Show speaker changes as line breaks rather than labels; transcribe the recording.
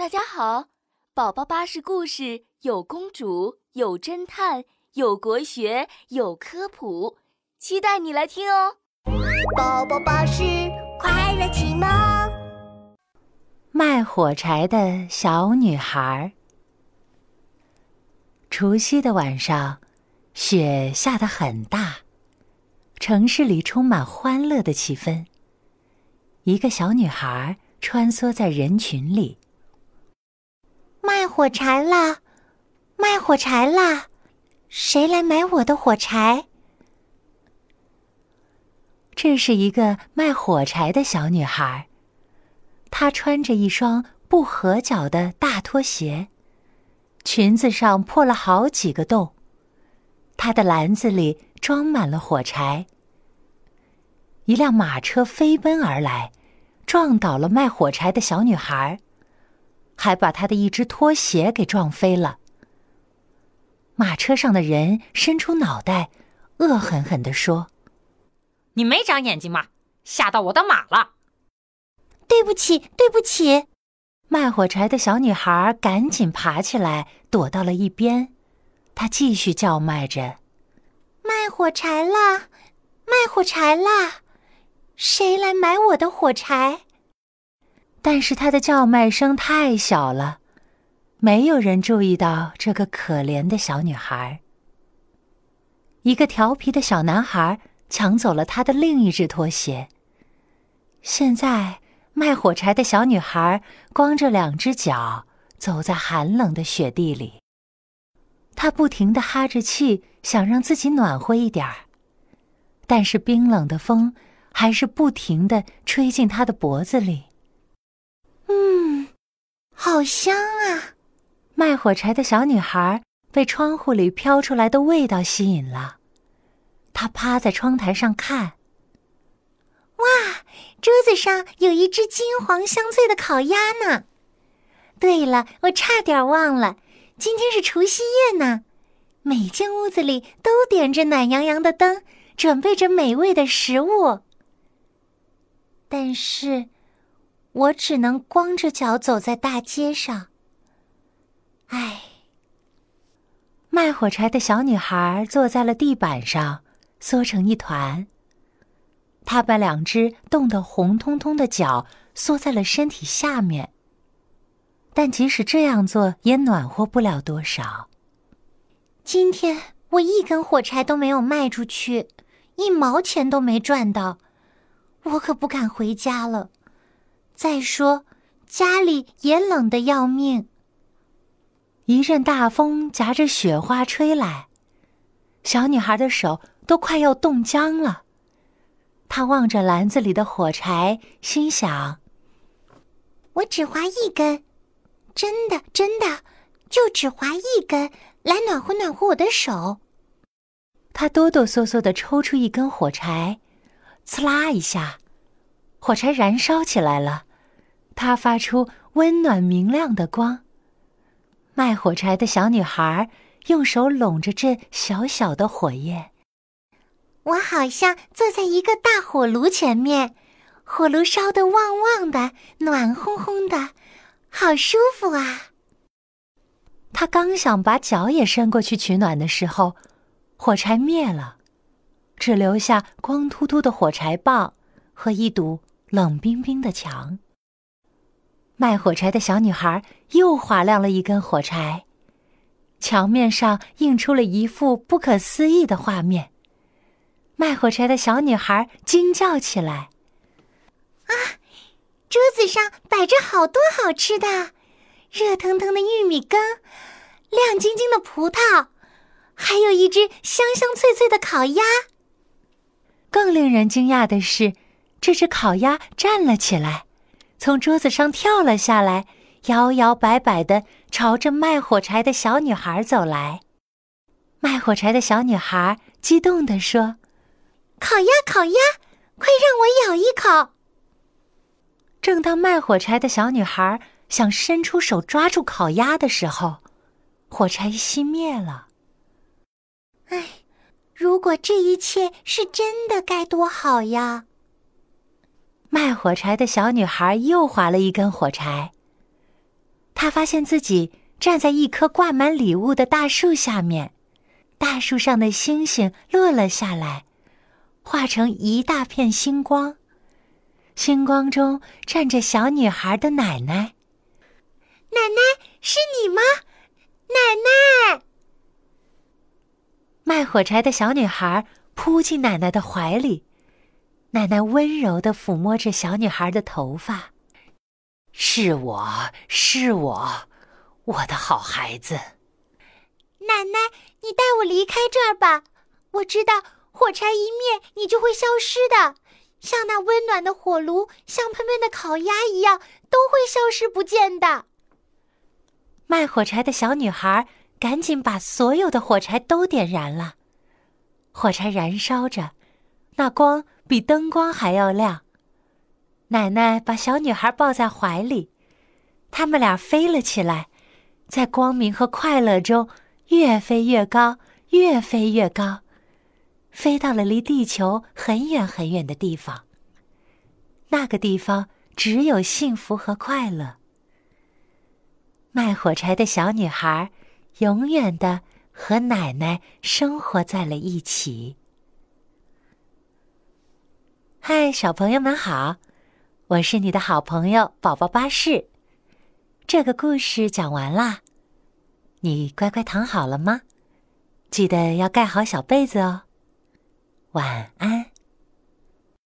大家好，宝宝巴士故事有公主，有侦探，有国学，有科普，期待你来听哦！
宝宝巴士快乐启蒙。
卖火柴的小女孩。除夕的晚上，雪下得很大，城市里充满欢乐的气氛。一个小女孩穿梭在人群里。
卖火柴啦！卖火柴啦！谁来买我的火柴？
这是一个卖火柴的小女孩，她穿着一双不合脚的大拖鞋，裙子上破了好几个洞，她的篮子里装满了火柴。一辆马车飞奔而来，撞倒了卖火柴的小女孩。还把他的一只拖鞋给撞飞了。马车上的人伸出脑袋，恶狠狠地说：“
你没长眼睛吗？吓到我的马了！”
对不起，对不起。
卖火柴的小女孩赶紧爬起来，躲到了一边。她继续叫卖着：“
卖火柴啦！卖火柴啦！谁来买我的火柴？”
但是他的叫卖声太小了，没有人注意到这个可怜的小女孩。一个调皮的小男孩抢走了他的另一只拖鞋。现在，卖火柴的小女孩光着两只脚走在寒冷的雪地里。她不停的哈着气，想让自己暖和一点儿，但是冰冷的风还是不停的吹进她的脖子里。
好香啊！
卖火柴的小女孩被窗户里飘出来的味道吸引了，她趴在窗台上看。
哇，桌子上有一只金黄香脆的烤鸭呢！对了，我差点忘了，今天是除夕夜呢。每间屋子里都点着暖洋洋的灯，准备着美味的食物。但是。我只能光着脚走在大街上。唉，
卖火柴的小女孩坐在了地板上，缩成一团。她把两只冻得红彤彤的脚缩在了身体下面。但即使这样做，也暖和不了多少。
今天我一根火柴都没有卖出去，一毛钱都没赚到，我可不敢回家了。再说，家里也冷得要命。
一阵大风夹着雪花吹来，小女孩的手都快要冻僵了。她望着篮子里的火柴，心想：“
我只划一根，真的真的，就只划一根，来暖和暖和我的手。”
她哆哆嗦嗦的抽出一根火柴，刺啦一下，火柴燃烧起来了。它发出温暖明亮的光。卖火柴的小女孩用手拢着这小小的火焰。
我好像坐在一个大火炉前面，火炉烧得旺旺的，暖烘烘的，好舒服啊！
她刚想把脚也伸过去取暖的时候，火柴灭了，只留下光秃秃的火柴棒和一堵冷冰冰的墙。卖火柴的小女孩又划亮了一根火柴，墙面上映出了一幅不可思议的画面。卖火柴的小女孩惊叫起来：“
啊，桌子上摆着好多好吃的，热腾腾的玉米羹，亮晶晶的葡萄，还有一只香香脆脆的烤鸭。
更令人惊讶的是，这只烤鸭站了起来。”从桌子上跳了下来，摇摇摆摆的朝着卖火柴的小女孩走来。卖火柴的小女孩激动地说：“
烤鸭，烤鸭，快让我咬一口！”
正当卖火柴的小女孩想伸出手抓住烤鸭的时候，火柴熄灭了。
唉，如果这一切是真的，该多好呀！
卖火柴的小女孩又划了一根火柴。她发现自己站在一棵挂满礼物的大树下面，大树上的星星落了下来，化成一大片星光。星光中站着小女孩的奶奶。
奶奶，是你吗？奶奶！
卖火柴的小女孩扑进奶奶的怀里，奶奶温柔的抚摸着小女孩的头发。是我是我，我的好孩子。
奶奶，你带我离开这儿吧。我知道火柴一灭，你就会消失的，像那温暖的火炉、香喷喷的烤鸭一样，都会消失不见的。
卖火柴的小女孩赶紧把所有的火柴都点燃了，火柴燃烧着，那光比灯光还要亮。奶奶把小女孩抱在怀里，他们俩飞了起来，在光明和快乐中越飞越高，越飞越高，飞到了离地球很远很远的地方。那个地方只有幸福和快乐。卖火柴的小女孩，永远的和奶奶生活在了一起。嗨，小朋友们好，我是你的好朋友宝宝巴士。这个故事讲完啦，你乖乖躺好了吗？记得要盖好小被子哦。晚安。